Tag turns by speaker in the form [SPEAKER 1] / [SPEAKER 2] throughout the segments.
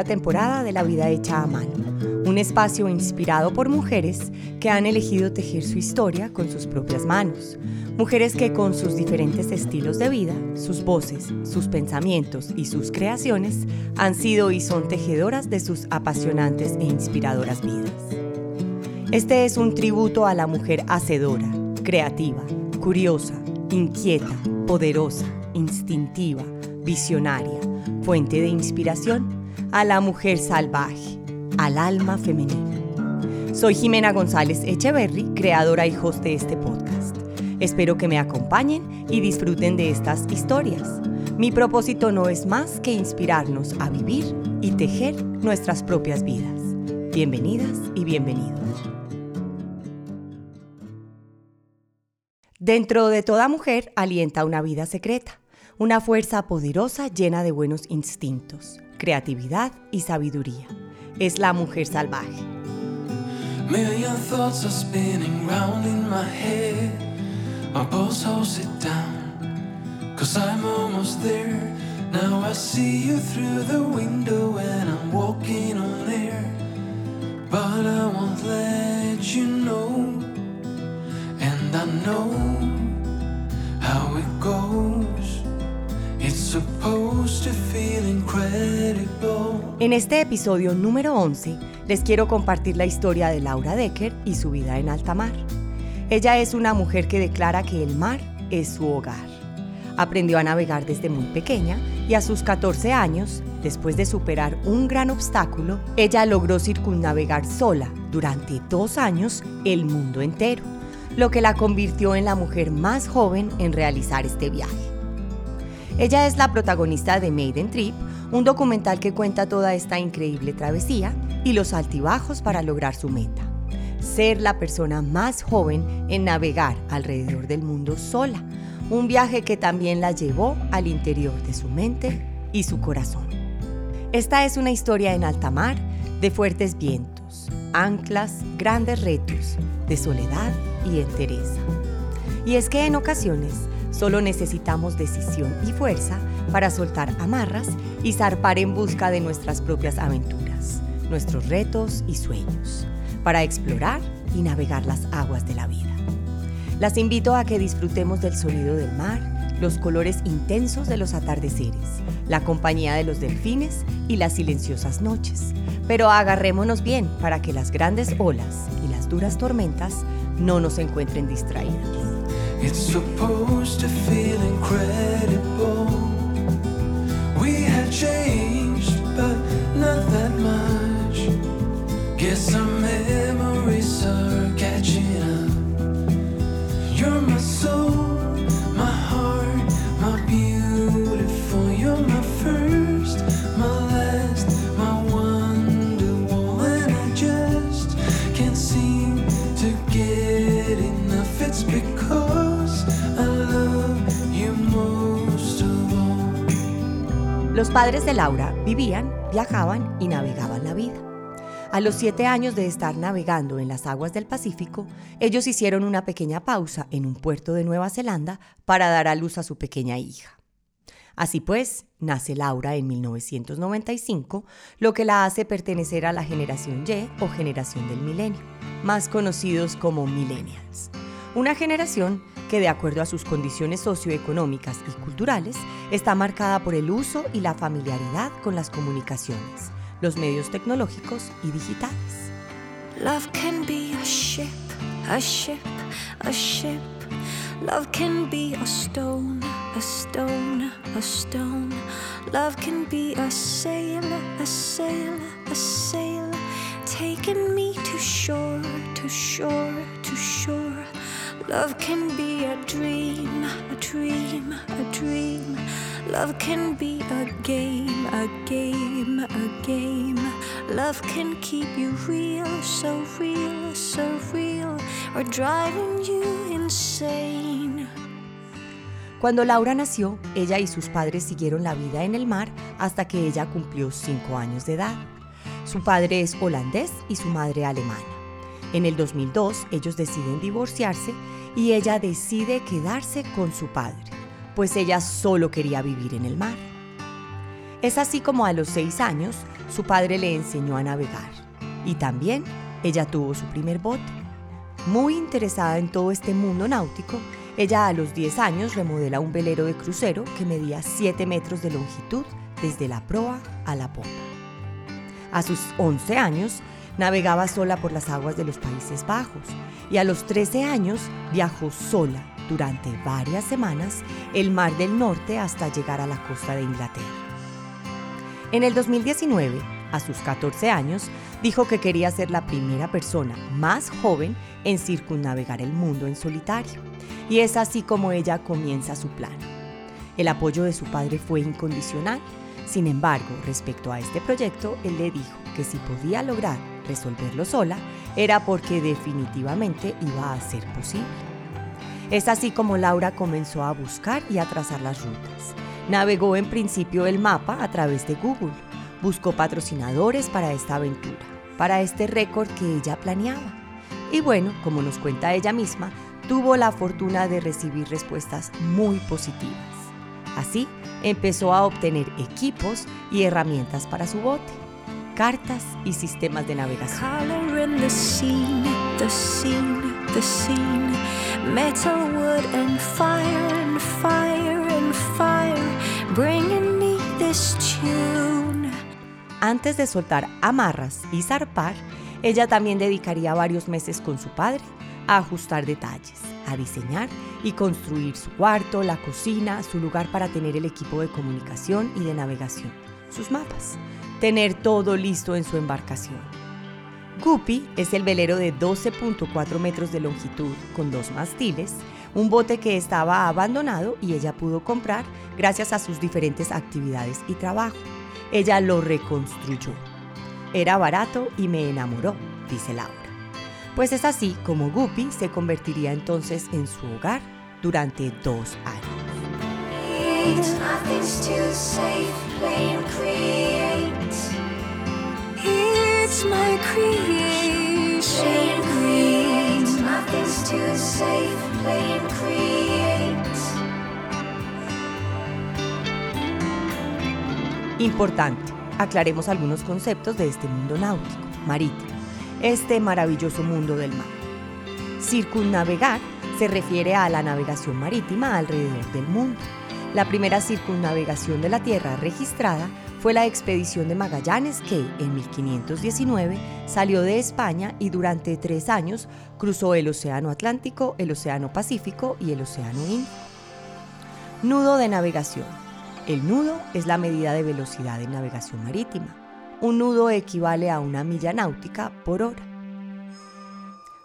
[SPEAKER 1] temporada de La vida hecha a mano, un espacio inspirado por mujeres que han elegido tejer su historia con sus propias manos. Mujeres que con sus diferentes estilos de vida, sus voces, sus pensamientos y sus creaciones han sido y son tejedoras de sus apasionantes e inspiradoras vidas. Este es un tributo a la mujer hacedora, creativa, curiosa, inquieta, poderosa, instintiva, visionaria, fuente de inspiración, a la mujer salvaje, al alma femenina. Soy Jimena González Echeverry, creadora y host de este podcast. Espero que me acompañen y disfruten de estas historias. Mi propósito no es más que inspirarnos a vivir y tejer nuestras propias vidas. Bienvenidas y bienvenidos. Dentro de toda mujer alienta una vida secreta una fuerza poderosa llena de buenos instintos, creatividad y sabiduría. Es la mujer salvaje. Million thoughts are spinning round in my head. My pulse holds it down. Cause I'm almost there. Now I see you through the window and I'm walking on air. But I won't let you know. And I know how it goes. En este episodio número 11 les quiero compartir la historia de Laura Decker y su vida en alta mar. Ella es una mujer que declara que el mar es su hogar. Aprendió a navegar desde muy pequeña y a sus 14 años, después de superar un gran obstáculo, ella logró circunnavegar sola durante dos años el mundo entero, lo que la convirtió en la mujer más joven en realizar este viaje. Ella es la protagonista de Maiden Trip, un documental que cuenta toda esta increíble travesía y los altibajos para lograr su meta. Ser la persona más joven en navegar alrededor del mundo sola, un viaje que también la llevó al interior de su mente y su corazón. Esta es una historia en alta mar de fuertes vientos, anclas, grandes retos, de soledad y entereza. Y es que en ocasiones Solo necesitamos decisión y fuerza para soltar amarras y zarpar en busca de nuestras propias aventuras, nuestros retos y sueños, para explorar y navegar las aguas de la vida. Las invito a que disfrutemos del sonido del mar, los colores intensos de los atardeceres, la compañía de los delfines y las silenciosas noches. Pero agarrémonos bien para que las grandes olas y las duras tormentas no nos encuentren distraídas. It's supposed to feel incredible. We have changed, but not that much. Guess our memories are catching up. You're my soul. Padres de Laura vivían, viajaban y navegaban la vida. A los siete años de estar navegando en las aguas del Pacífico, ellos hicieron una pequeña pausa en un puerto de Nueva Zelanda para dar a luz a su pequeña hija. Así pues, nace Laura en 1995, lo que la hace pertenecer a la generación Y o generación del milenio, más conocidos como millennials. Una generación que de acuerdo a sus condiciones socioeconómicas y culturales está marcada por el uso y la familiaridad con las comunicaciones, los medios tecnológicos y digitales. Love can be a ship, a ship, a ship. Love can be a stone, a stone, a stone. Love can be a sail, a sail, a sail. Taking me to shore, to shore, to shore. Love can be a dream, a dream, a dream. Love can be a game, a game, a game. Love can keep you real, so real, so real, or driving you insane. Cuando Laura nació, ella y sus padres siguieron la vida en el mar hasta que ella cumplió 5 años de edad. Su padre es holandés y su madre alemana. En el 2002 ellos deciden divorciarse y ella decide quedarse con su padre, pues ella solo quería vivir en el mar. Es así como a los seis años su padre le enseñó a navegar y también ella tuvo su primer bote. Muy interesada en todo este mundo náutico, ella a los 10 años remodela un velero de crucero que medía 7 metros de longitud desde la proa a la popa. A sus 11 años, navegaba sola por las aguas de los Países Bajos y a los 13 años viajó sola durante varias semanas el Mar del Norte hasta llegar a la costa de Inglaterra. En el 2019, a sus 14 años, dijo que quería ser la primera persona más joven en circunnavegar el mundo en solitario. Y es así como ella comienza su plan. El apoyo de su padre fue incondicional. Sin embargo, respecto a este proyecto, él le dijo que si podía lograr resolverlo sola, era porque definitivamente iba a ser posible. Es así como Laura comenzó a buscar y a trazar las rutas. Navegó en principio el mapa a través de Google. Buscó patrocinadores para esta aventura, para este récord que ella planeaba. Y bueno, como nos cuenta ella misma, tuvo la fortuna de recibir respuestas muy positivas. Así, empezó a obtener equipos y herramientas para su bote cartas y sistemas de navegación. Antes de soltar amarras y zarpar, ella también dedicaría varios meses con su padre a ajustar detalles, a diseñar y construir su cuarto, la cocina, su lugar para tener el equipo de comunicación y de navegación, sus mapas tener todo listo en su embarcación. Guppy es el velero de 12.4 metros de longitud con dos mastiles, un bote que estaba abandonado y ella pudo comprar gracias a sus diferentes actividades y trabajo. Ella lo reconstruyó. Era barato y me enamoró, dice Laura. Pues es así como Guppy se convertiría entonces en su hogar durante dos años. It's my creation. Nothing's too safe. Create. Importante. Aclaremos algunos conceptos de este mundo náutico, marítimo, este maravilloso mundo del mar. Circunnavegar se refiere a la navegación marítima alrededor del mundo. La primera circunnavegación de la Tierra registrada fue la expedición de Magallanes que, en 1519, salió de España y durante tres años cruzó el Océano Atlántico, el Océano Pacífico y el Océano Índico. Nudo de navegación. El nudo es la medida de velocidad de navegación marítima. Un nudo equivale a una milla náutica por hora.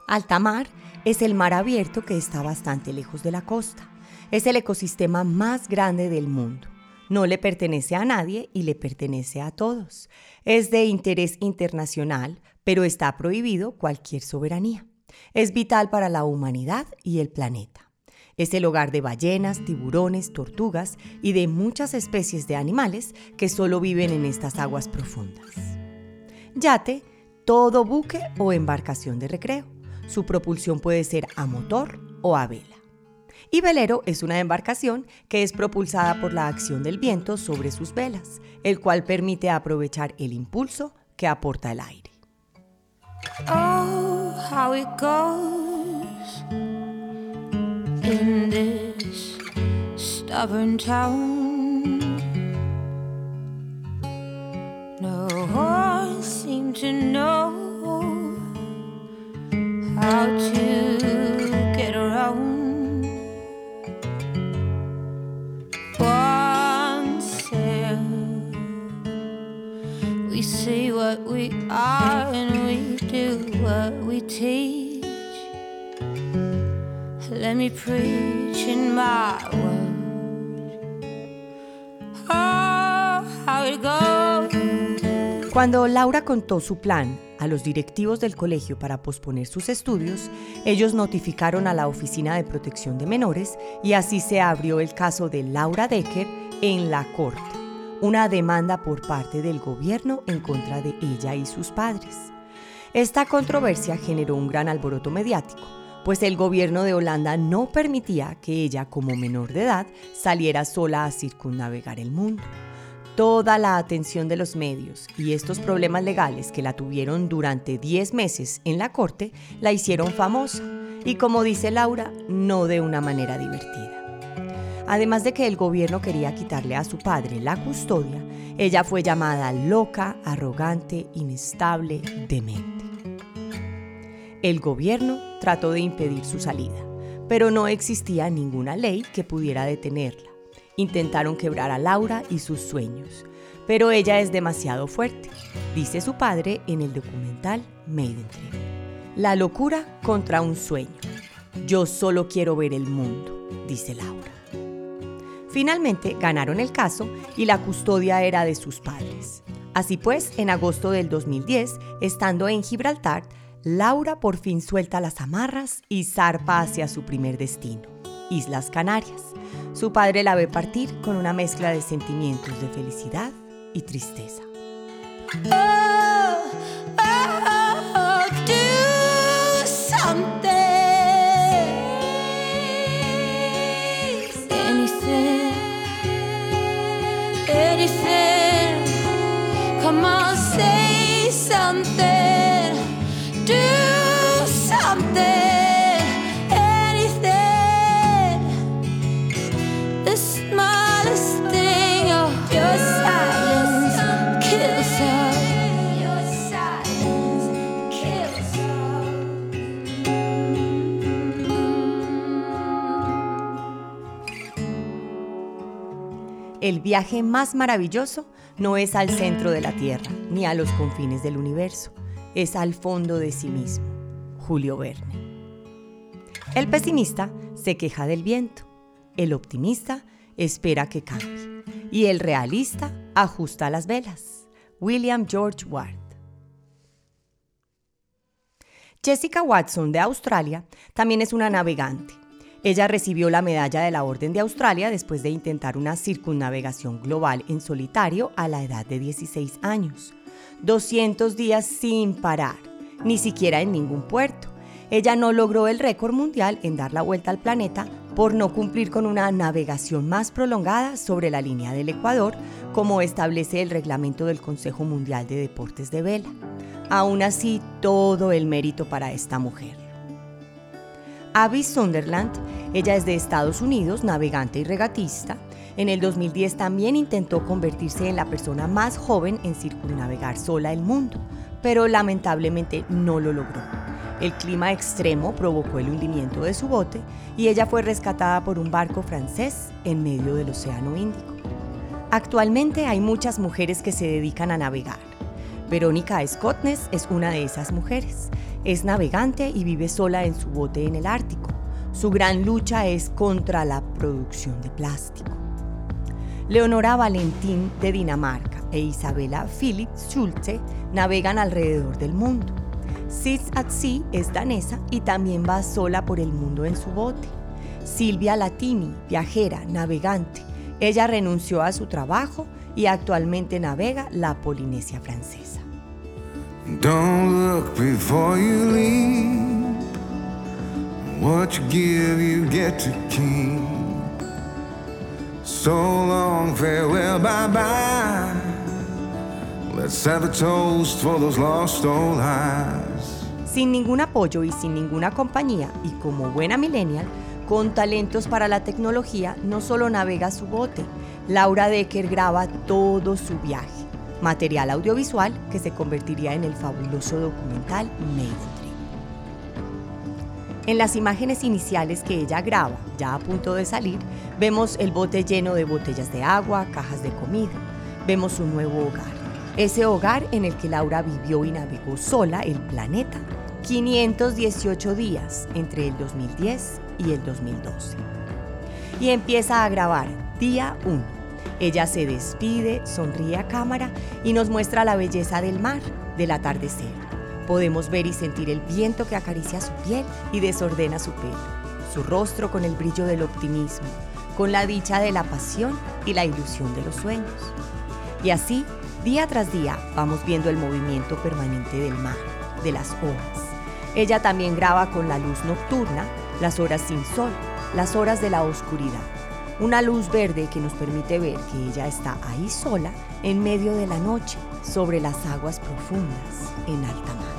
[SPEAKER 1] Alta mar es el mar abierto que está bastante lejos de la costa. Es el ecosistema más grande del mundo no le pertenece a nadie y le pertenece a todos. Es de interés internacional, pero está prohibido cualquier soberanía. Es vital para la humanidad y el planeta. Es el hogar de ballenas, tiburones, tortugas y de muchas especies de animales que solo viven en estas aguas profundas. Yate, todo buque o embarcación de recreo. Su propulsión puede ser a motor o a vela y velero es una embarcación que es propulsada por la acción del viento sobre sus velas, el cual permite aprovechar el impulso que aporta el aire. Oh, how it goes in this stubborn town. No one seem to know how to we are and we do what we teach. Let me preach in my. Oh, how it goes. Cuando Laura contó su plan a los directivos del colegio para posponer sus estudios, ellos notificaron a la Oficina de Protección de Menores y así se abrió el caso de Laura Decker en la corte una demanda por parte del gobierno en contra de ella y sus padres. Esta controversia generó un gran alboroto mediático, pues el gobierno de Holanda no permitía que ella como menor de edad saliera sola a circunnavegar el mundo. toda la atención de los medios y estos problemas legales que la tuvieron durante 10 meses en la corte la hicieron famosa y como dice Laura, no de una manera divertida. Además de que el gobierno quería quitarle a su padre la custodia, ella fue llamada loca, arrogante, inestable, demente. El gobierno trató de impedir su salida, pero no existía ninguna ley que pudiera detenerla. Intentaron quebrar a Laura y sus sueños, pero ella es demasiado fuerte, dice su padre en el documental Maidentry. La locura contra un sueño. Yo solo quiero ver el mundo, dice Laura. Finalmente ganaron el caso y la custodia era de sus padres. Así pues, en agosto del 2010, estando en Gibraltar, Laura por fin suelta las amarras y zarpa hacia su primer destino, Islas Canarias. Su padre la ve partir con una mezcla de sentimientos de felicidad y tristeza. El viaje más maravilloso no es al centro de la Tierra ni a los confines del universo, es al fondo de sí mismo. Julio Verne. El pesimista se queja del viento, el optimista espera que cambie y el realista ajusta las velas. William George Ward. Jessica Watson de Australia también es una navegante ella recibió la medalla de la Orden de Australia después de intentar una circunnavegación global en solitario a la edad de 16 años. 200 días sin parar, ni siquiera en ningún puerto. Ella no logró el récord mundial en dar la vuelta al planeta por no cumplir con una navegación más prolongada sobre la línea del Ecuador, como establece el reglamento del Consejo Mundial de Deportes de Vela. Aún así, todo el mérito para esta mujer. Abby Sunderland, ella es de Estados Unidos, navegante y regatista. En el 2010 también intentó convertirse en la persona más joven en circunnavegar sola el mundo, pero lamentablemente no lo logró. El clima extremo provocó el hundimiento de su bote y ella fue rescatada por un barco francés en medio del Océano Índico. Actualmente hay muchas mujeres que se dedican a navegar. Verónica Scottness es una de esas mujeres. Es navegante y vive sola en su bote en el Ártico. Su gran lucha es contra la producción de plástico. Leonora Valentín de Dinamarca e Isabella Philip Schulze navegan alrededor del mundo. Sis at Sea es danesa y también va sola por el mundo en su bote. Silvia Latini, viajera, navegante. Ella renunció a su trabajo y actualmente navega la Polinesia francesa. Don't look before you leave. What you give, you get to keep. So long, farewell, bye bye. Let's have a toast for those lost old eyes. Sin ningún apoyo y sin ninguna compañía, y como buena millennial, con talentos para la tecnología, no solo navega su bote, Laura Decker graba todo su viaje material audiovisual que se convertiría en el fabuloso documental Maidentry. En las imágenes iniciales que ella graba, ya a punto de salir, vemos el bote lleno de botellas de agua, cajas de comida. Vemos un nuevo hogar. Ese hogar en el que Laura vivió y navegó sola el planeta 518 días entre el 2010 y el 2012. Y empieza a grabar día 1 ella se despide, sonríe a cámara y nos muestra la belleza del mar, del atardecer. Podemos ver y sentir el viento que acaricia su piel y desordena su pelo, su rostro con el brillo del optimismo, con la dicha de la pasión y la ilusión de los sueños. Y así, día tras día, vamos viendo el movimiento permanente del mar, de las olas. Ella también graba con la luz nocturna, las horas sin sol, las horas de la oscuridad una luz verde que nos permite ver que ella está ahí sola en medio de la noche sobre las aguas profundas en alta mar.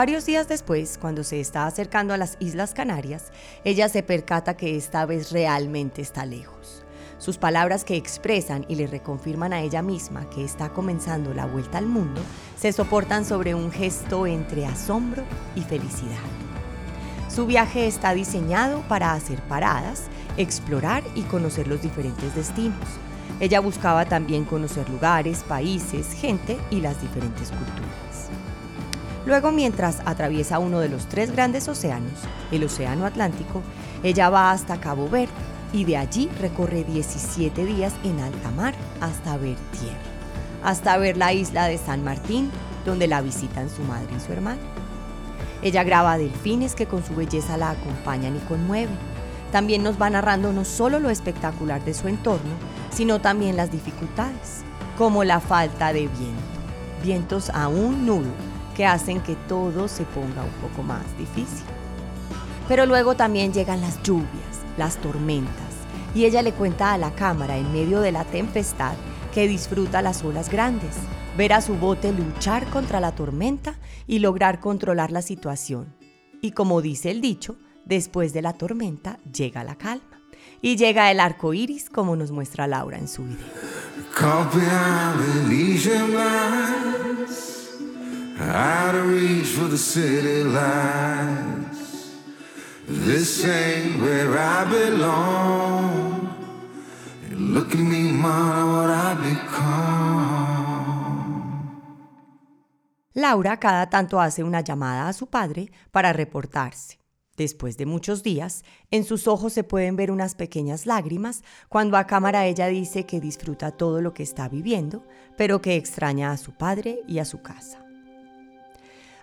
[SPEAKER 1] Varios días después, cuando se está acercando a las Islas Canarias, ella se percata que esta vez realmente está lejos. Sus palabras que expresan y le reconfirman a ella misma que está comenzando la vuelta al mundo se soportan sobre un gesto entre asombro y felicidad. Su viaje está diseñado para hacer paradas, explorar y conocer los diferentes destinos. Ella buscaba también conocer lugares, países, gente y las diferentes culturas. Luego, mientras atraviesa uno de los tres grandes océanos, el Océano Atlántico, ella va hasta Cabo Verde y de allí recorre 17 días en alta mar hasta ver tierra, hasta ver la isla de San Martín, donde la visitan su madre y su hermano. Ella graba delfines que con su belleza la acompañan y conmueven. También nos va narrando no solo lo espectacular de su entorno, sino también las dificultades, como la falta de viento, vientos aún nulo que hacen que todo se ponga un poco más difícil. Pero luego también llegan las lluvias, las tormentas, y ella le cuenta a la cámara en medio de la tempestad que disfruta las olas grandes, ver a su bote luchar contra la tormenta y lograr controlar la situación. Y como dice el dicho, después de la tormenta llega la calma. Y llega el arco iris, como nos muestra Laura en su video. Laura cada tanto hace una llamada a su padre para reportarse. Después de muchos días, en sus ojos se pueden ver unas pequeñas lágrimas cuando a cámara ella dice que disfruta todo lo que está viviendo, pero que extraña a su padre y a su casa.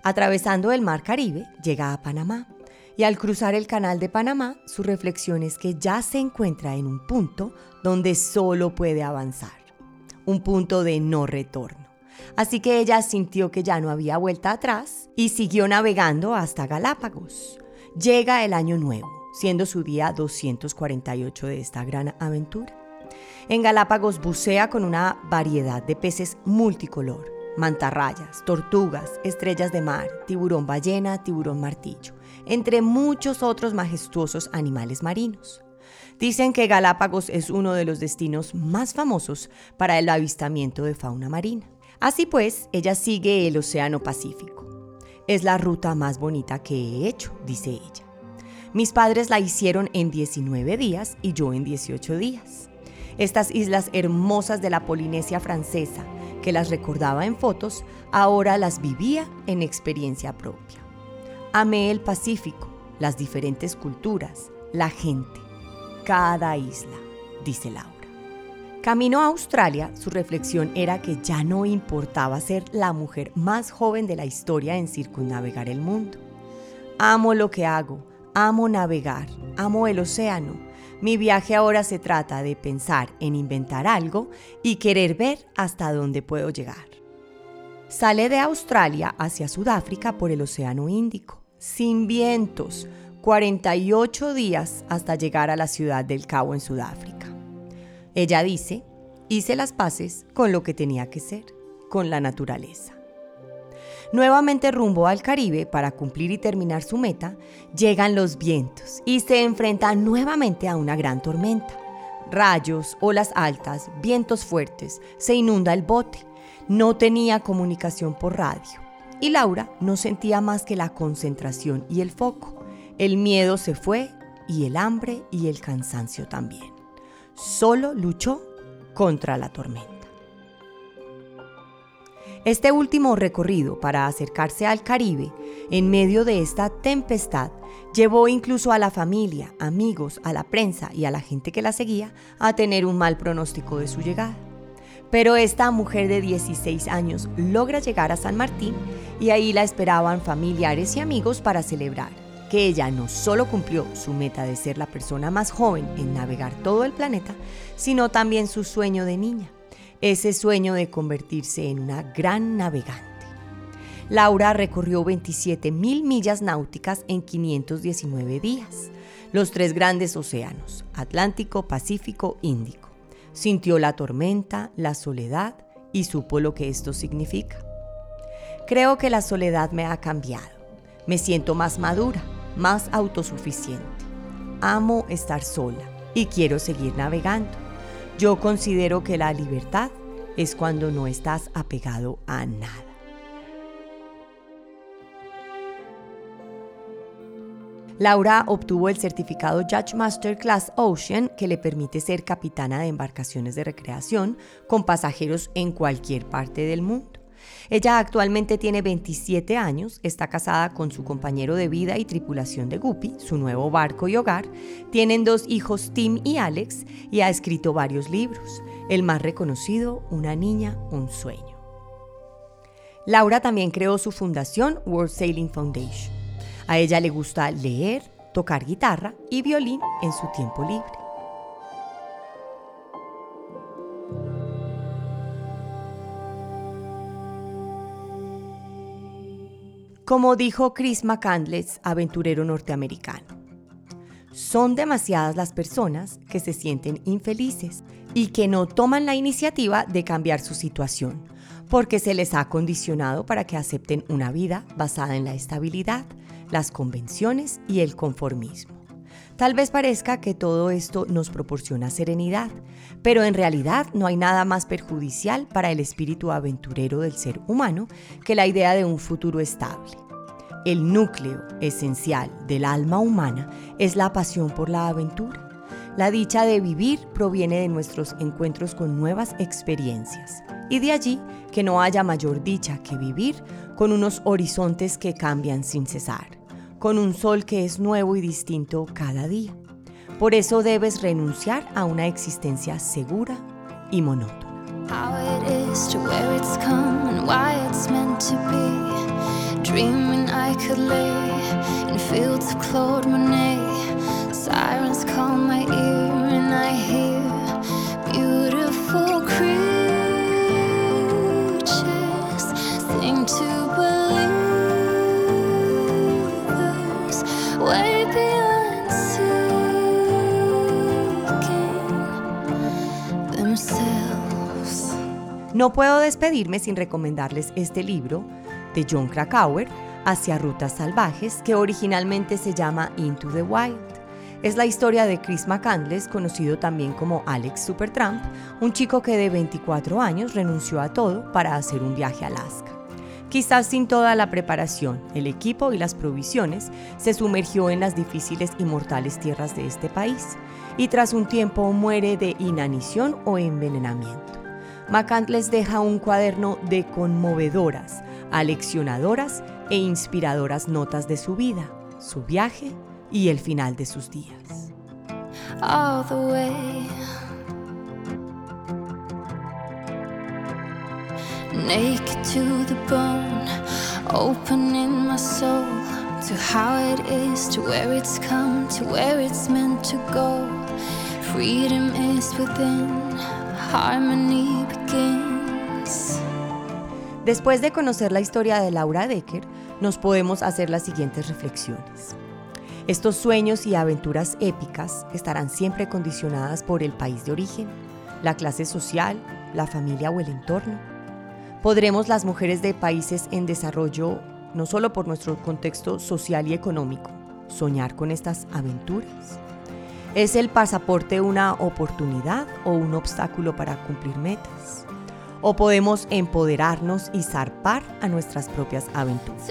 [SPEAKER 1] Atravesando el mar Caribe, llega a Panamá y al cruzar el canal de Panamá, su reflexión es que ya se encuentra en un punto donde solo puede avanzar, un punto de no retorno. Así que ella sintió que ya no había vuelta atrás y siguió navegando hasta Galápagos. Llega el año nuevo, siendo su día 248 de esta gran aventura. En Galápagos bucea con una variedad de peces multicolor mantarrayas, tortugas, estrellas de mar, tiburón ballena, tiburón martillo, entre muchos otros majestuosos animales marinos. Dicen que Galápagos es uno de los destinos más famosos para el avistamiento de fauna marina. Así pues, ella sigue el Océano Pacífico. Es la ruta más bonita que he hecho, dice ella. Mis padres la hicieron en 19 días y yo en 18 días. Estas islas hermosas de la Polinesia francesa, que las recordaba en fotos, ahora las vivía en experiencia propia. Amé el Pacífico, las diferentes culturas, la gente, cada isla, dice Laura. Camino a Australia, su reflexión era que ya no importaba ser la mujer más joven de la historia en circunnavegar el mundo. Amo lo que hago, amo navegar, amo el océano, mi viaje ahora se trata de pensar en inventar algo y querer ver hasta dónde puedo llegar. Sale de Australia hacia Sudáfrica por el Océano Índico, sin vientos, 48 días hasta llegar a la ciudad del Cabo en Sudáfrica. Ella dice, hice las paces con lo que tenía que ser, con la naturaleza. Nuevamente rumbo al Caribe para cumplir y terminar su meta, llegan los vientos y se enfrenta nuevamente a una gran tormenta. Rayos, olas altas, vientos fuertes, se inunda el bote. No tenía comunicación por radio. Y Laura no sentía más que la concentración y el foco. El miedo se fue y el hambre y el cansancio también. Solo luchó contra la tormenta. Este último recorrido para acercarse al Caribe en medio de esta tempestad llevó incluso a la familia, amigos, a la prensa y a la gente que la seguía a tener un mal pronóstico de su llegada. Pero esta mujer de 16 años logra llegar a San Martín y ahí la esperaban familiares y amigos para celebrar. que ella no solo cumplió su meta de ser la persona más joven en navegar todo el planeta, sino también su sueño de niña, ese sueño de convertirse en una gran navegante. Laura recorrió 27 mil millas náuticas en 519 días, los tres grandes océanos, Atlántico, Pacífico, Índico. Sintió la tormenta, la soledad y supo lo que esto significa. Creo que la soledad me ha cambiado. Me siento más madura, más autosuficiente. Amo estar sola y quiero seguir navegando. Yo considero que la libertad es cuando no estás apegado a nada. Laura obtuvo el certificado Judge Master Class Ocean que le permite ser capitana de embarcaciones de recreación con pasajeros en cualquier parte del mundo. Ella actualmente tiene 27 años, está casada con su compañero de vida y tripulación de Guppy, su nuevo barco y hogar, tienen dos hijos Tim y Alex y ha escrito varios libros, el más reconocido, Una niña, un sueño. Laura también creó su fundación World Sailing Foundation. A ella le gusta leer, tocar guitarra y violín en su tiempo libre. Como dijo Chris McCandless, aventurero norteamericano, son demasiadas las personas que se sienten infelices y que no toman la iniciativa de cambiar su situación, porque se les ha condicionado para que acepten una vida basada en la estabilidad, las convenciones y el conformismo. Tal vez parezca que todo esto nos proporciona serenidad, pero en realidad no hay nada más perjudicial para el espíritu aventurero del ser humano que la idea de un futuro estable. El núcleo esencial del alma humana es la pasión por la aventura. La dicha de vivir proviene de nuestros encuentros con nuevas experiencias y de allí que no haya mayor dicha que vivir con unos horizontes que cambian sin cesar con un sol que es nuevo y distinto cada día. Por eso debes renunciar a una existencia segura y monótona. No puedo despedirme sin recomendarles este libro de John Krakauer, Hacia Rutas Salvajes, que originalmente se llama Into the Wild. Es la historia de Chris McCandless, conocido también como Alex Supertramp, un chico que de 24 años renunció a todo para hacer un viaje a Alaska. Quizás sin toda la preparación, el equipo y las provisiones, se sumergió en las difíciles y mortales tierras de este país y tras un tiempo muere de inanición o envenenamiento. Macant les deja un cuaderno de conmovedoras, aleccionadoras e inspiradoras notas de su vida, su viaje y el final de sus días. naked to the bone, opening my soul to how it is, to where it's come, to where it's meant to go. Freedom is within, harmony. Después de conocer la historia de Laura Decker, nos podemos hacer las siguientes reflexiones. Estos sueños y aventuras épicas estarán siempre condicionadas por el país de origen, la clase social, la familia o el entorno podremos las mujeres de países en desarrollo, no solo por nuestro contexto social y económico, soñar con estas aventuras? ¿Es el pasaporte una oportunidad o un obstáculo para cumplir metas? ¿O podemos empoderarnos y zarpar a nuestras propias aventuras?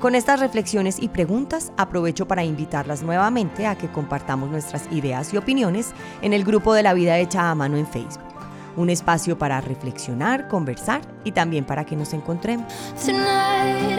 [SPEAKER 1] Con estas reflexiones y preguntas aprovecho para invitarlas nuevamente a que compartamos nuestras ideas y opiniones en el grupo de la vida hecha a mano en Facebook. Un espacio para reflexionar, conversar y también para que nos encontremos. Tonight,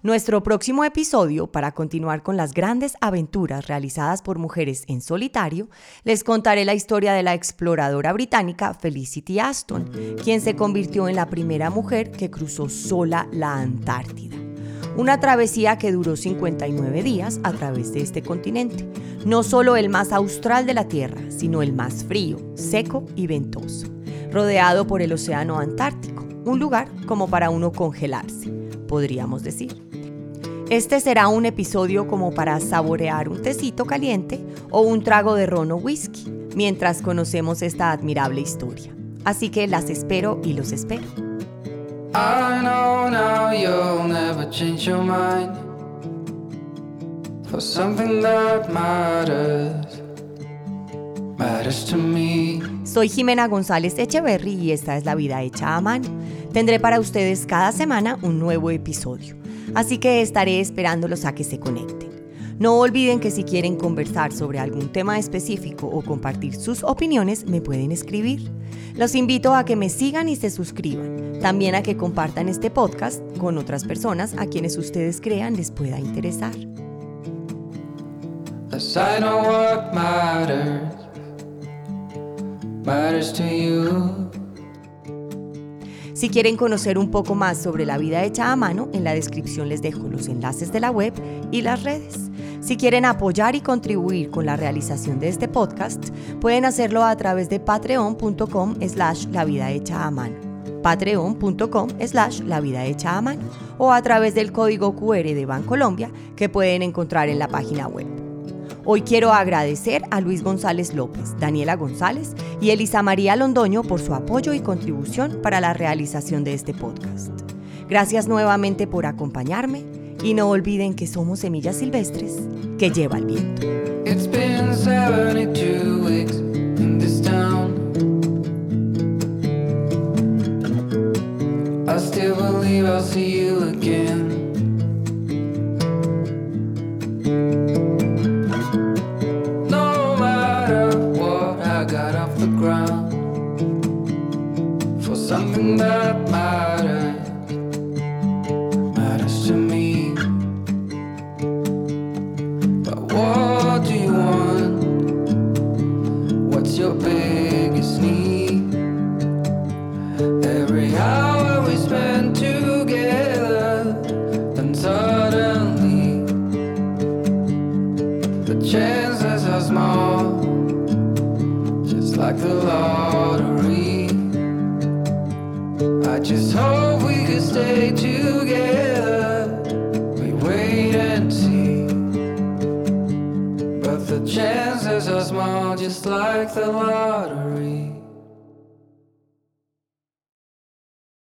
[SPEAKER 1] Nuestro próximo episodio, para continuar con las grandes aventuras realizadas por mujeres en solitario, les contaré la historia de la exploradora británica Felicity Aston, quien se convirtió en la primera mujer que cruzó sola la Antártida. Una travesía que duró 59 días a través de este continente, no solo el más austral de la Tierra, sino el más frío, seco y ventoso, rodeado por el Océano Antártico, un lugar como para uno congelarse, podríamos decir. Este será un episodio como para saborear un tecito caliente o un trago de ron o whisky mientras conocemos esta admirable historia. Así que las espero y los espero. Soy Jimena González Echeverry y esta es La Vida Hecha a Mano. Tendré para ustedes cada semana un nuevo episodio así que estaré esperándolos a que se conecten. No olviden que si quieren conversar sobre algún tema específico o compartir sus opiniones, me pueden escribir. Los invito a que me sigan y se suscriban. También a que compartan este podcast con otras personas a quienes ustedes crean les pueda interesar. Si quieren conocer un poco más sobre la vida hecha a mano, en la descripción les dejo los enlaces de la web y las redes. Si quieren apoyar y contribuir con la realización de este podcast, pueden hacerlo a través de patreon.com slash la vida hecha a mano patreon.com slash la vida hecha a mano o a través del código QR de Bancolombia que pueden encontrar en la página web. Hoy quiero agradecer a Luis González López, Daniela González y Elisa María Londoño por su apoyo y contribución para la realización de este podcast. Gracias nuevamente por acompañarme y no olviden que somos semillas silvestres que lleva el viento.